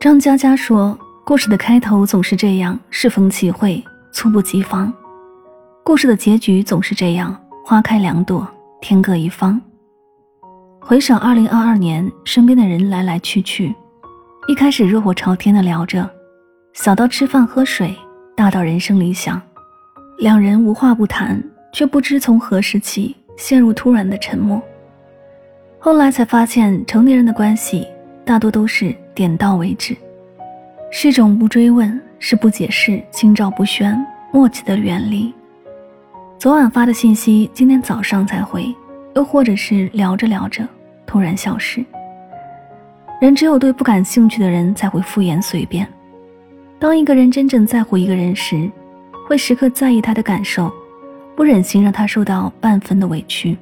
张嘉佳说：“故事的开头总是这样，适逢其会，猝不及防；故事的结局总是这样，花开两朵，天各一方。”回首二零二二年，身边的人来来去去，一开始热火朝天的聊着，小到吃饭喝水，大到人生理想，两人无话不谈，却不知从何时起陷入突然的沉默。后来才发现，成年人的关系。大多都是点到为止，是种不追问，是不解释，心照不宣，默契的远离。昨晚发的信息，今天早上才回，又或者是聊着聊着突然消失。人只有对不感兴趣的人才会敷衍随便。当一个人真正在乎一个人时，会时刻在意他的感受，不忍心让他受到半分的委屈。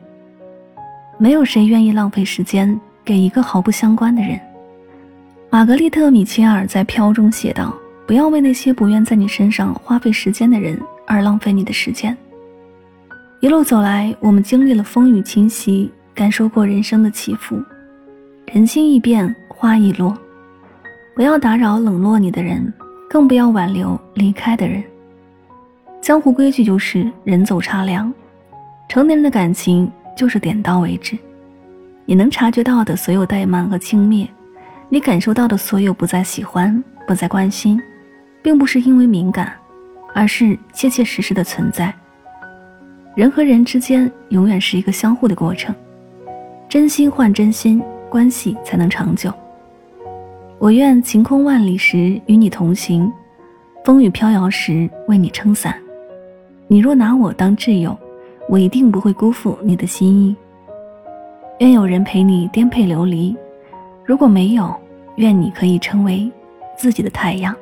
没有谁愿意浪费时间给一个毫不相关的人。玛格丽特·米切尔在《飘》中写道：“不要为那些不愿在你身上花费时间的人而浪费你的时间。”一路走来，我们经历了风雨侵袭，感受过人生的起伏。人心易变，花易落，不要打扰冷落你的人，更不要挽留离开的人。江湖规矩就是人走茶凉，成年人的感情就是点到为止。你能察觉到的所有怠慢和轻蔑。你感受到的所有不再喜欢、不再关心，并不是因为敏感，而是切切实实的存在。人和人之间永远是一个相互的过程，真心换真心，关系才能长久。我愿晴空万里时与你同行，风雨飘摇时为你撑伞。你若拿我当挚友，我一定不会辜负你的心意。愿有人陪你颠沛流离。如果没有，愿你可以成为自己的太阳。